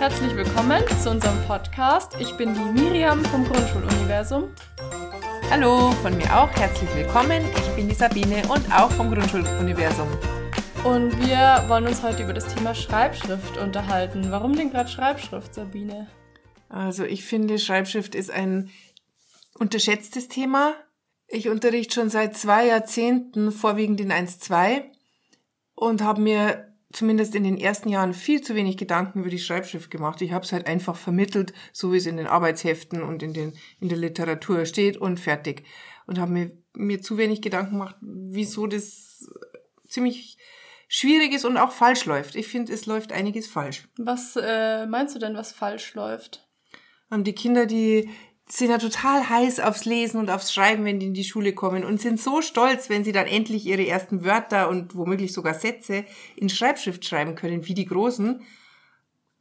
Herzlich willkommen zu unserem Podcast. Ich bin die Miriam vom Grundschuluniversum. Hallo, von mir auch herzlich willkommen. Ich bin die Sabine und auch vom Grundschuluniversum. Und wir wollen uns heute über das Thema Schreibschrift unterhalten. Warum denn gerade Schreibschrift, Sabine? Also ich finde, Schreibschrift ist ein unterschätztes Thema. Ich unterrichte schon seit zwei Jahrzehnten vorwiegend in 1.2 und habe mir zumindest in den ersten Jahren viel zu wenig Gedanken über die Schreibschrift gemacht. Ich habe es halt einfach vermittelt, so wie es in den Arbeitsheften und in, den, in der Literatur steht und fertig. Und habe mir, mir zu wenig Gedanken gemacht, wieso das ziemlich schwierig ist und auch falsch läuft. Ich finde, es läuft einiges falsch. Was äh, meinst du denn, was falsch läuft? Und die Kinder, die sind ja total heiß aufs Lesen und aufs Schreiben, wenn die in die Schule kommen und sind so stolz, wenn sie dann endlich ihre ersten Wörter und womöglich sogar Sätze in Schreibschrift schreiben können, wie die Großen.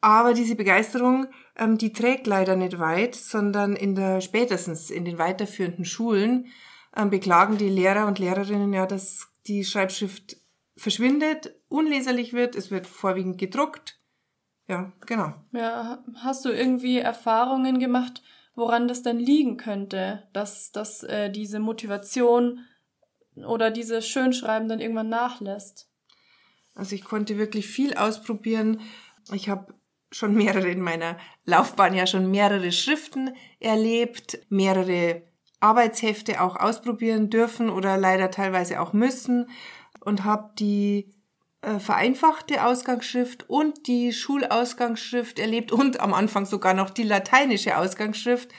Aber diese Begeisterung, ähm, die trägt leider nicht weit, sondern in der spätestens in den weiterführenden Schulen ähm, beklagen die Lehrer und Lehrerinnen ja, dass die Schreibschrift verschwindet, unleserlich wird, es wird vorwiegend gedruckt. Ja, genau. Ja, hast du irgendwie Erfahrungen gemacht, woran das denn liegen könnte, dass, dass äh, diese Motivation oder dieses Schönschreiben dann irgendwann nachlässt? Also ich konnte wirklich viel ausprobieren. Ich habe schon mehrere in meiner Laufbahn ja schon mehrere Schriften erlebt, mehrere Arbeitshefte auch ausprobieren dürfen oder leider teilweise auch müssen und habe die äh, vereinfachte Ausgangsschrift und die Schulausgangsschrift erlebt und am Anfang sogar noch die lateinische Ausgangsschrift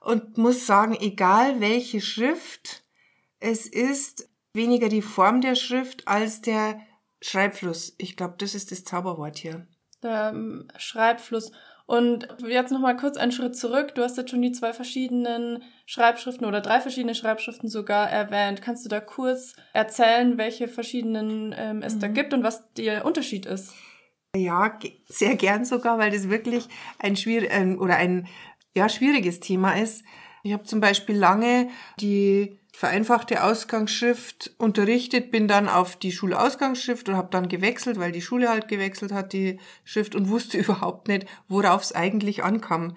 und muss sagen, egal welche Schrift, es ist weniger die Form der Schrift als der Schreibfluss. Ich glaube, das ist das Zauberwort hier. Der ähm, Schreibfluss. Und jetzt nochmal kurz einen Schritt zurück. Du hast jetzt schon die zwei verschiedenen Schreibschriften oder drei verschiedene Schreibschriften sogar erwähnt. Kannst du da kurz erzählen, welche verschiedenen ähm, es mhm. da gibt und was der Unterschied ist? Ja, sehr gern sogar, weil das wirklich ein schwierig ähm, oder ein ja, schwieriges Thema ist. Ich habe zum Beispiel lange die vereinfachte Ausgangsschrift unterrichtet, bin dann auf die Schulausgangsschrift und habe dann gewechselt, weil die Schule halt gewechselt hat, die Schrift, und wusste überhaupt nicht, worauf es eigentlich ankam.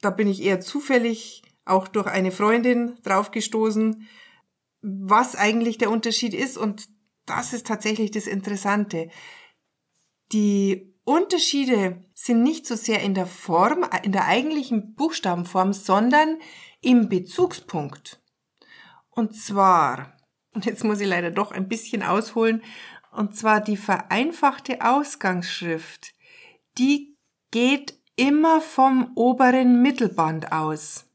Da bin ich eher zufällig auch durch eine Freundin draufgestoßen, was eigentlich der Unterschied ist. Und das ist tatsächlich das Interessante. Die Unterschiede sind nicht so sehr in der Form, in der eigentlichen Buchstabenform, sondern im Bezugspunkt. Und zwar, und jetzt muss ich leider doch ein bisschen ausholen, und zwar die vereinfachte Ausgangsschrift, die geht immer vom oberen Mittelband aus.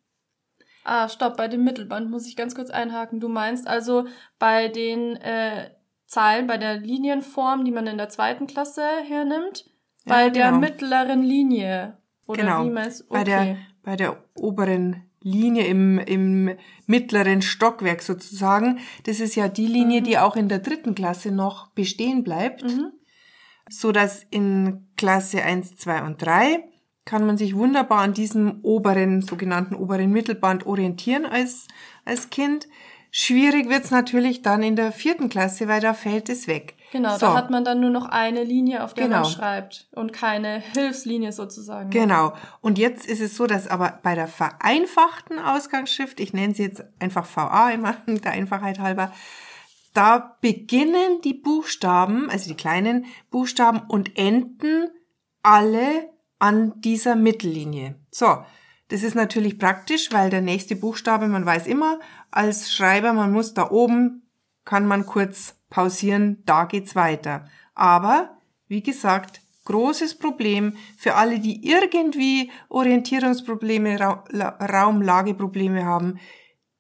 Ah, stopp, bei dem Mittelband muss ich ganz kurz einhaken. Du meinst also bei den äh, Zahlen, bei der Linienform, die man in der zweiten Klasse hernimmt, ja, bei genau. der mittleren Linie. Oder genau. wie meinst du? Okay. Bei der, bei der oberen Linie im, im mittleren Stockwerk sozusagen. Das ist ja die Linie, mhm. die auch in der dritten Klasse noch bestehen bleibt. Mhm. So dass in Klasse 1, 2 und 3 kann man sich wunderbar an diesem oberen, sogenannten oberen Mittelband orientieren als, als Kind. Schwierig wird's natürlich dann in der vierten Klasse, weil da fällt es weg. Genau, so. da hat man dann nur noch eine Linie, auf der genau. man schreibt und keine Hilfslinie sozusagen. Genau. Und jetzt ist es so, dass aber bei der vereinfachten Ausgangsschrift, ich nenne sie jetzt einfach VA immer, der Einfachheit halber, da beginnen die Buchstaben, also die kleinen Buchstaben und enden alle an dieser Mittellinie. So, das ist natürlich praktisch, weil der nächste Buchstabe, man weiß immer, als Schreiber, man muss da oben, kann man kurz pausieren, da geht's weiter. Aber, wie gesagt, großes Problem für alle, die irgendwie Orientierungsprobleme, Raumlageprobleme haben.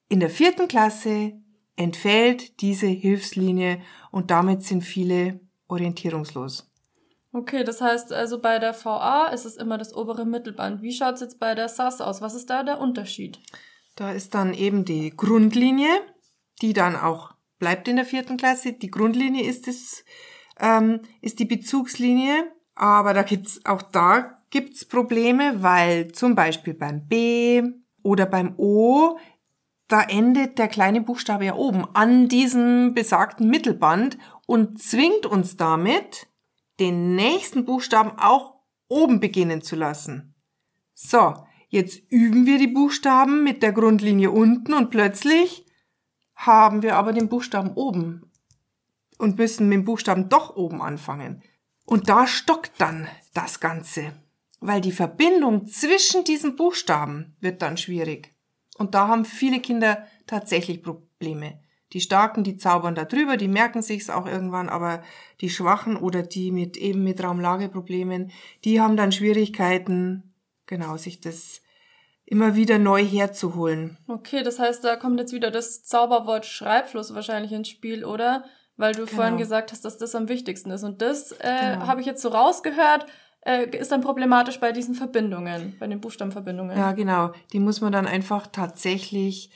In der vierten Klasse entfällt diese Hilfslinie und damit sind viele orientierungslos. Okay, das heißt also bei der VA ist es immer das obere Mittelband. Wie schaut es jetzt bei der SAS aus? Was ist da der Unterschied? Da ist dann eben die Grundlinie, die dann auch bleibt in der vierten Klasse. Die Grundlinie ist es, ähm, ist die Bezugslinie, aber da gibt's auch da gibt's Probleme, weil zum Beispiel beim B oder beim O da endet der kleine Buchstabe ja oben an diesem besagten Mittelband und zwingt uns damit den nächsten Buchstaben auch oben beginnen zu lassen. So, jetzt üben wir die Buchstaben mit der Grundlinie unten und plötzlich haben wir aber den Buchstaben oben und müssen mit dem Buchstaben doch oben anfangen. Und da stockt dann das Ganze, weil die Verbindung zwischen diesen Buchstaben wird dann schwierig. Und da haben viele Kinder tatsächlich Probleme. Die Starken, die zaubern da drüber, die merken sich's auch irgendwann, aber die Schwachen oder die mit eben mit Raumlageproblemen, die haben dann Schwierigkeiten, genau, sich das immer wieder neu herzuholen. Okay, das heißt, da kommt jetzt wieder das Zauberwort Schreibfluss wahrscheinlich ins Spiel, oder? Weil du genau. vorhin gesagt hast, dass das am wichtigsten ist. Und das äh, genau. habe ich jetzt so rausgehört, äh, ist dann problematisch bei diesen Verbindungen, bei den Buchstabenverbindungen. Ja, genau. Die muss man dann einfach tatsächlich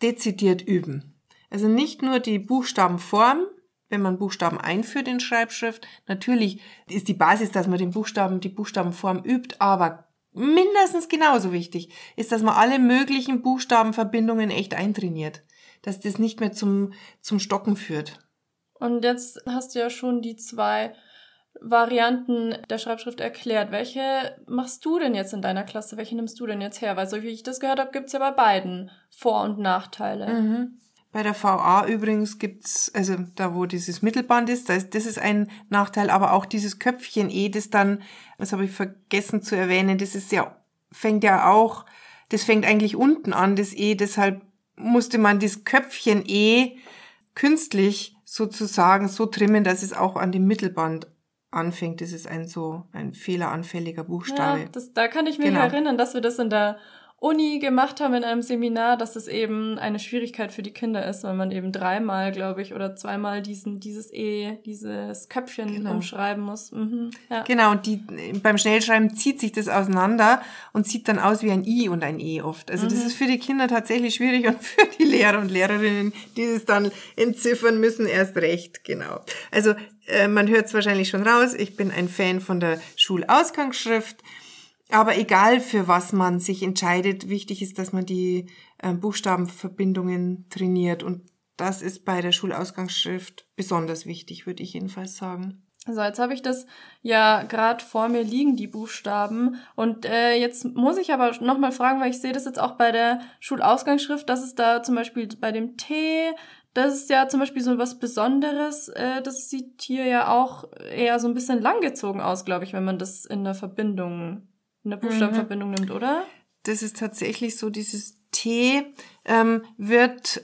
dezidiert üben. Also nicht nur die Buchstabenform, wenn man Buchstaben einführt in Schreibschrift. Natürlich ist die Basis, dass man den Buchstaben, die Buchstabenform übt, aber mindestens genauso wichtig ist, dass man alle möglichen Buchstabenverbindungen echt eintrainiert. Dass das nicht mehr zum, zum Stocken führt. Und jetzt hast du ja schon die zwei Varianten der Schreibschrift erklärt. Welche machst du denn jetzt in deiner Klasse? Welche nimmst du denn jetzt her? Weil so wie ich das gehört habe, gibt's ja bei beiden Vor- und Nachteile. Mhm. Bei der VA übrigens gibt's also da wo dieses Mittelband ist, das, das ist ein Nachteil, aber auch dieses Köpfchen E, das dann, das habe ich vergessen zu erwähnen, das ist ja, fängt ja auch, das fängt eigentlich unten an, das E, deshalb musste man das Köpfchen E künstlich sozusagen so trimmen, dass es auch an dem Mittelband anfängt. Das ist ein so ein fehleranfälliger Buchstabe. Ja, das, da kann ich mich genau. erinnern, dass wir das in der Uni gemacht haben in einem Seminar, dass es eben eine Schwierigkeit für die Kinder ist, weil man eben dreimal, glaube ich, oder zweimal diesen, dieses E, dieses Köpfchen genau. umschreiben muss. Mhm, ja. Genau, und die, beim Schnellschreiben zieht sich das auseinander und sieht dann aus wie ein I und ein E oft. Also mhm. das ist für die Kinder tatsächlich schwierig und für die Lehrer und Lehrerinnen, die es dann entziffern müssen, erst recht, genau. Also äh, man hört es wahrscheinlich schon raus, ich bin ein Fan von der Schulausgangsschrift. Aber egal für was man sich entscheidet, wichtig ist, dass man die äh, Buchstabenverbindungen trainiert. Und das ist bei der Schulausgangsschrift besonders wichtig, würde ich jedenfalls sagen. So, jetzt habe ich das ja gerade vor mir liegen, die Buchstaben. Und äh, jetzt muss ich aber nochmal fragen, weil ich sehe das jetzt auch bei der Schulausgangsschrift, dass es da zum Beispiel bei dem T, das ist ja zum Beispiel so was Besonderes. Äh, das sieht hier ja auch eher so ein bisschen langgezogen aus, glaube ich, wenn man das in der Verbindung eine Buchstabenverbindung mhm. nimmt, oder? Das ist tatsächlich so, dieses T ähm, wird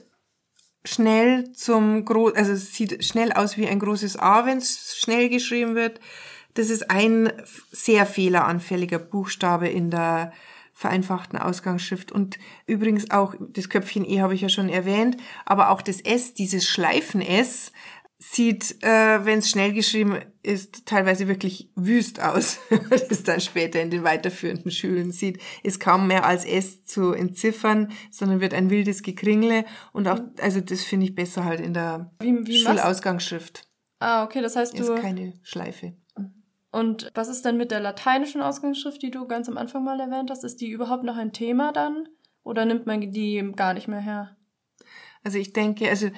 schnell zum groß, also es sieht schnell aus wie ein großes A, wenn es schnell geschrieben wird. Das ist ein sehr fehleranfälliger Buchstabe in der vereinfachten Ausgangsschrift. Und übrigens auch das Köpfchen E habe ich ja schon erwähnt, aber auch das S, dieses Schleifen S, sieht, äh, wenn es schnell geschrieben ist, teilweise wirklich wüst aus. das dann später in den weiterführenden Schulen sieht, ist kaum mehr als S zu entziffern, sondern wird ein wildes Gekringle. Und auch, also das finde ich besser halt in der wie, wie Schulausgangsschrift. Ah, okay, das heißt du... Ist keine Schleife. Und was ist denn mit der lateinischen Ausgangsschrift, die du ganz am Anfang mal erwähnt hast? Ist die überhaupt noch ein Thema dann? Oder nimmt man die gar nicht mehr her? Also ich denke, also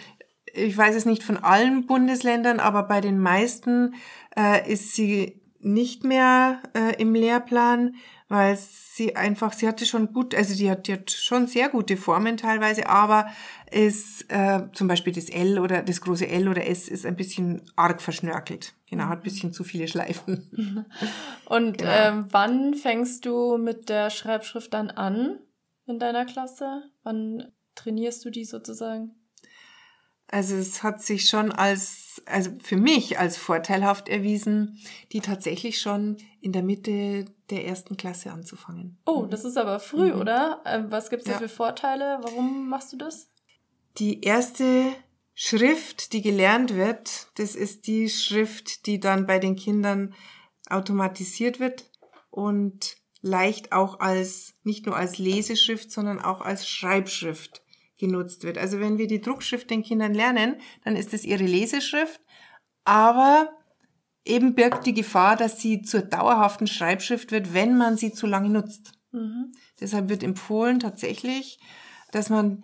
ich weiß es nicht von allen Bundesländern, aber bei den meisten äh, ist sie nicht mehr äh, im Lehrplan, weil sie einfach, sie hatte schon gut, also die hat, die hat schon sehr gute Formen teilweise, aber ist äh, zum Beispiel das L oder das große L oder S ist ein bisschen arg verschnörkelt. Genau, hat ein bisschen zu viele Schleifen. Und genau. ähm, wann fängst du mit der Schreibschrift dann an in deiner Klasse? Wann trainierst du die sozusagen? Also es hat sich schon als, also für mich als vorteilhaft erwiesen, die tatsächlich schon in der Mitte der ersten Klasse anzufangen. Oh, das ist aber früh, mhm. oder? Ähm, was gibt's da ja. für Vorteile? Warum machst du das? Die erste Schrift, die gelernt wird, das ist die Schrift, die dann bei den Kindern automatisiert wird und leicht auch als, nicht nur als Leseschrift, sondern auch als Schreibschrift genutzt wird. Also wenn wir die Druckschrift den Kindern lernen, dann ist es ihre Leseschrift, aber eben birgt die Gefahr, dass sie zur dauerhaften Schreibschrift wird, wenn man sie zu lange nutzt. Mhm. Deshalb wird empfohlen tatsächlich, dass man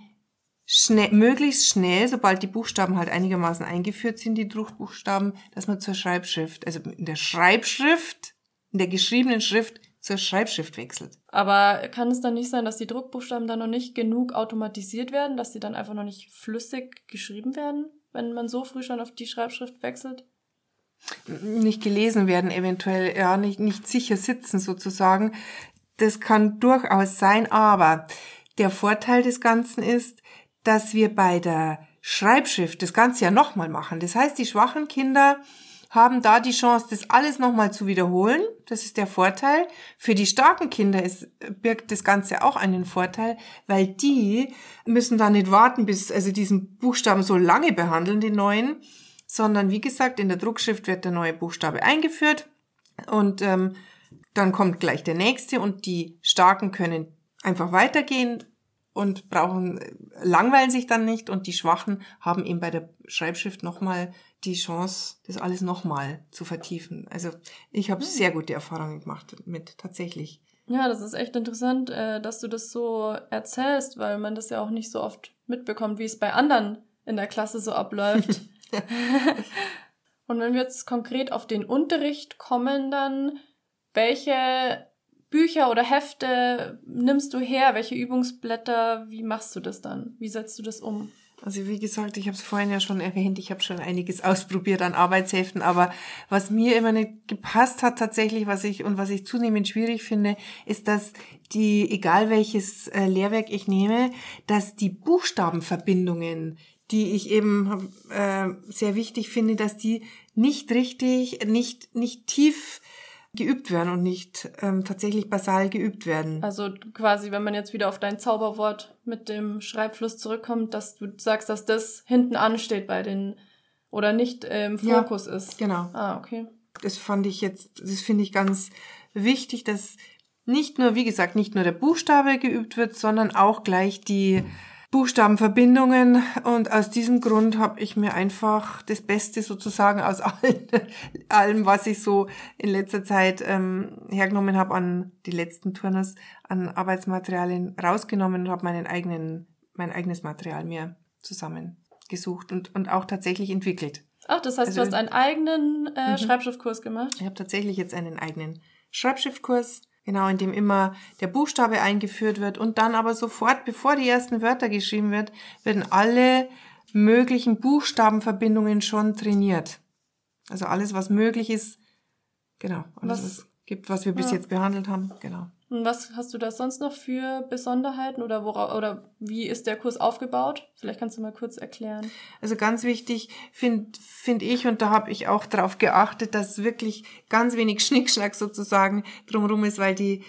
schnell, möglichst schnell, sobald die Buchstaben halt einigermaßen eingeführt sind, die Druckbuchstaben, dass man zur Schreibschrift, also in der Schreibschrift in der geschriebenen Schrift zur Schreibschrift wechselt. Aber kann es dann nicht sein, dass die Druckbuchstaben dann noch nicht genug automatisiert werden, dass sie dann einfach noch nicht flüssig geschrieben werden, wenn man so früh schon auf die Schreibschrift wechselt? Nicht gelesen werden, eventuell, ja, nicht, nicht sicher sitzen sozusagen. Das kann durchaus sein, aber der Vorteil des Ganzen ist, dass wir bei der Schreibschrift das Ganze ja nochmal machen. Das heißt, die schwachen Kinder haben da die Chance, das alles nochmal zu wiederholen. Das ist der Vorteil. Für die starken Kinder ist, birgt das Ganze auch einen Vorteil, weil die müssen da nicht warten, bis, also diesen Buchstaben so lange behandeln, den neuen, sondern wie gesagt, in der Druckschrift wird der neue Buchstabe eingeführt und ähm, dann kommt gleich der nächste und die Starken können einfach weitergehen und brauchen, langweilen sich dann nicht und die Schwachen haben eben bei der Schreibschrift nochmal die Chance, das alles nochmal zu vertiefen. Also ich habe hm. sehr gute Erfahrungen gemacht mit tatsächlich. Ja, das ist echt interessant, äh, dass du das so erzählst, weil man das ja auch nicht so oft mitbekommt, wie es bei anderen in der Klasse so abläuft. Und wenn wir jetzt konkret auf den Unterricht kommen, dann welche Bücher oder Hefte nimmst du her? Welche Übungsblätter? Wie machst du das dann? Wie setzt du das um? Also wie gesagt, ich habe es vorhin ja schon erwähnt, ich habe schon einiges ausprobiert an Arbeitsheften, aber was mir immer nicht gepasst hat tatsächlich, was ich und was ich zunehmend schwierig finde, ist, dass die, egal welches äh, Lehrwerk ich nehme, dass die Buchstabenverbindungen, die ich eben äh, sehr wichtig finde, dass die nicht richtig, nicht, nicht tief geübt werden und nicht ähm, tatsächlich basal geübt werden. Also quasi, wenn man jetzt wieder auf dein Zauberwort mit dem Schreibfluss zurückkommt, dass du sagst, dass das hinten ansteht bei den oder nicht im Fokus ja, ist. Genau. Ah, okay. Das fand ich jetzt, das finde ich ganz wichtig, dass nicht nur, wie gesagt, nicht nur der Buchstabe geübt wird, sondern auch gleich die Buchstabenverbindungen und aus diesem Grund habe ich mir einfach das Beste sozusagen aus allen, allem, was ich so in letzter Zeit ähm, hergenommen habe an die letzten Turners, an Arbeitsmaterialien rausgenommen und habe meinen eigenen, mein eigenes Material mir zusammengesucht und, und auch tatsächlich entwickelt. Ach, das heißt, also, du hast einen eigenen äh, mhm. Schreibschriftkurs gemacht? Ich habe tatsächlich jetzt einen eigenen Schreibschriftkurs Genau, in dem immer der Buchstabe eingeführt wird und dann aber sofort, bevor die ersten Wörter geschrieben wird, werden alle möglichen Buchstabenverbindungen schon trainiert. Also alles, was möglich ist, genau, alles, was, was gibt, was wir bis ja. jetzt behandelt haben, genau. Und was hast du da sonst noch für Besonderheiten oder wora, oder wie ist der Kurs aufgebaut? Vielleicht kannst du mal kurz erklären. Also ganz wichtig finde find ich und da habe ich auch darauf geachtet, dass wirklich ganz wenig Schnickschnack sozusagen drumherum ist, weil die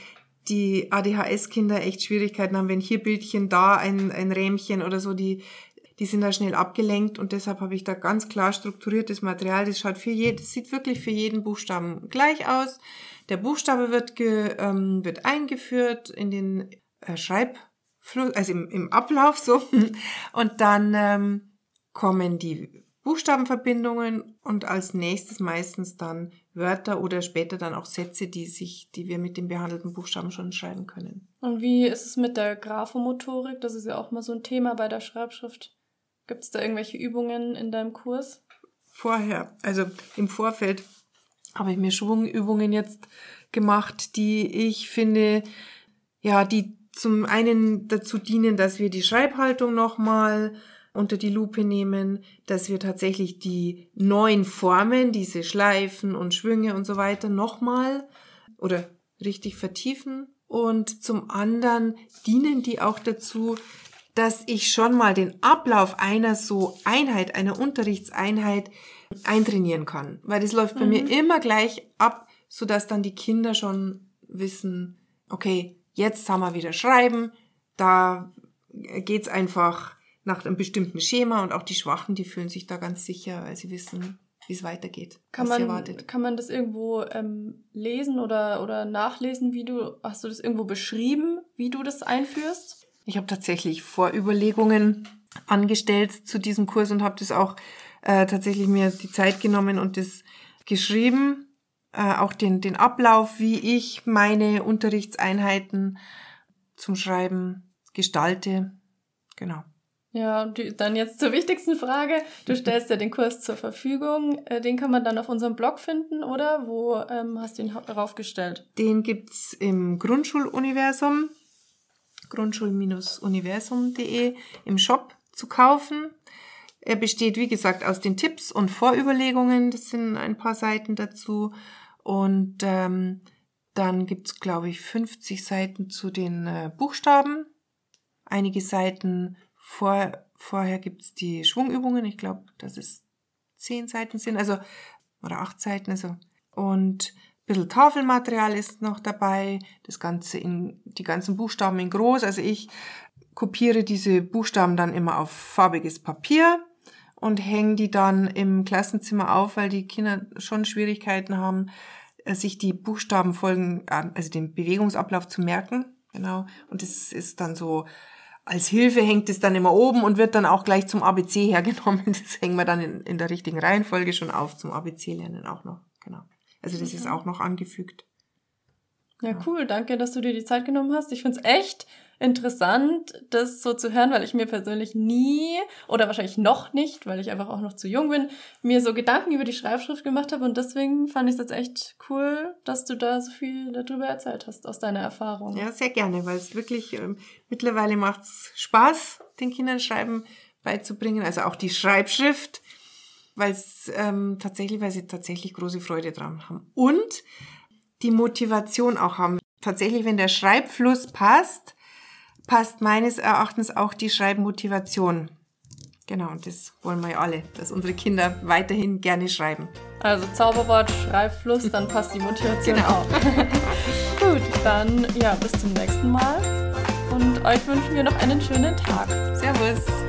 die ADHS-Kinder echt Schwierigkeiten haben, wenn hier Bildchen, da ein, ein Rähmchen oder so, die, die sind da schnell abgelenkt und deshalb habe ich da ganz klar strukturiertes Material. Das schaut für jeden, das sieht wirklich für jeden Buchstaben gleich aus. Der Buchstabe wird, ge, ähm, wird eingeführt in den äh, Schreibfluss, also im, im Ablauf so. Und dann ähm, kommen die Buchstabenverbindungen und als nächstes meistens dann Wörter oder später dann auch Sätze, die sich, die wir mit den behandelten Buchstaben schon schreiben können. Und wie ist es mit der Graphomotorik? Das ist ja auch mal so ein Thema bei der Schreibschrift. Gibt es da irgendwelche Übungen in deinem Kurs? Vorher, also im Vorfeld habe ich mir Schwungübungen jetzt gemacht, die ich finde, ja, die zum einen dazu dienen, dass wir die Schreibhaltung nochmal unter die Lupe nehmen, dass wir tatsächlich die neuen Formen, diese Schleifen und Schwünge und so weiter nochmal oder richtig vertiefen. Und zum anderen dienen die auch dazu, dass ich schon mal den Ablauf einer so Einheit, einer Unterrichtseinheit eintrainieren kann. Weil das läuft bei mhm. mir immer gleich ab, so dass dann die Kinder schon wissen, okay, jetzt haben wir wieder Schreiben, da geht's einfach nach einem bestimmten Schema und auch die Schwachen, die fühlen sich da ganz sicher, weil sie wissen, wie es weitergeht. Kann man, kann man das irgendwo ähm, lesen oder, oder nachlesen, wie du, hast du das irgendwo beschrieben, wie du das einführst? Ich habe tatsächlich Vorüberlegungen angestellt zu diesem Kurs und habe das auch äh, tatsächlich mir die Zeit genommen und das geschrieben, äh, auch den, den Ablauf, wie ich meine Unterrichtseinheiten zum Schreiben gestalte. Genau. Ja, die, dann jetzt zur wichtigsten Frage. Du stellst ja den Kurs zur Verfügung. Äh, den kann man dann auf unserem Blog finden, oder? Wo ähm, hast du ihn draufgestellt? Den gibt's im Grundschuluniversum, grundschul-universum.de im Shop zu kaufen. Er besteht, wie gesagt, aus den Tipps und Vorüberlegungen. Das sind ein paar Seiten dazu. Und ähm, dann gibt's, glaube ich, 50 Seiten zu den äh, Buchstaben. Einige Seiten vor, vorher gibt's die Schwungübungen. Ich glaube, dass es zehn Seiten sind, also oder acht Seiten. Also. Und bisschen Tafelmaterial ist noch dabei. Das Ganze in die ganzen Buchstaben in groß. Also ich kopiere diese Buchstaben dann immer auf farbiges Papier und hängen die dann im Klassenzimmer auf, weil die Kinder schon Schwierigkeiten haben, äh, sich die Buchstabenfolgen, also den Bewegungsablauf zu merken. Genau. Und das ist dann so, als Hilfe hängt es dann immer oben und wird dann auch gleich zum ABC hergenommen. Das hängen wir dann in, in der richtigen Reihenfolge schon auf zum ABC-Lernen auch noch. Also das okay. ist auch noch angefügt. Ja, cool. Danke, dass du dir die Zeit genommen hast. Ich finde es echt interessant, das so zu hören, weil ich mir persönlich nie oder wahrscheinlich noch nicht, weil ich einfach auch noch zu jung bin, mir so Gedanken über die Schreibschrift gemacht habe und deswegen fand ich es jetzt echt cool, dass du da so viel darüber erzählt hast aus deiner Erfahrung. Ja, sehr gerne, weil es wirklich ähm, mittlerweile macht es Spaß, den Kindern Schreiben beizubringen, also auch die Schreibschrift, weil es ähm, tatsächlich, weil sie tatsächlich große Freude dran haben und die Motivation auch haben. Tatsächlich, wenn der Schreibfluss passt, passt meines Erachtens auch die Schreibmotivation. Genau, und das wollen wir ja alle, dass unsere Kinder weiterhin gerne schreiben. Also Zauberwort, Schreibfluss, dann passt die Motivation genau. auch. Gut, dann ja, bis zum nächsten Mal und euch wünschen wir noch einen schönen Tag. Servus.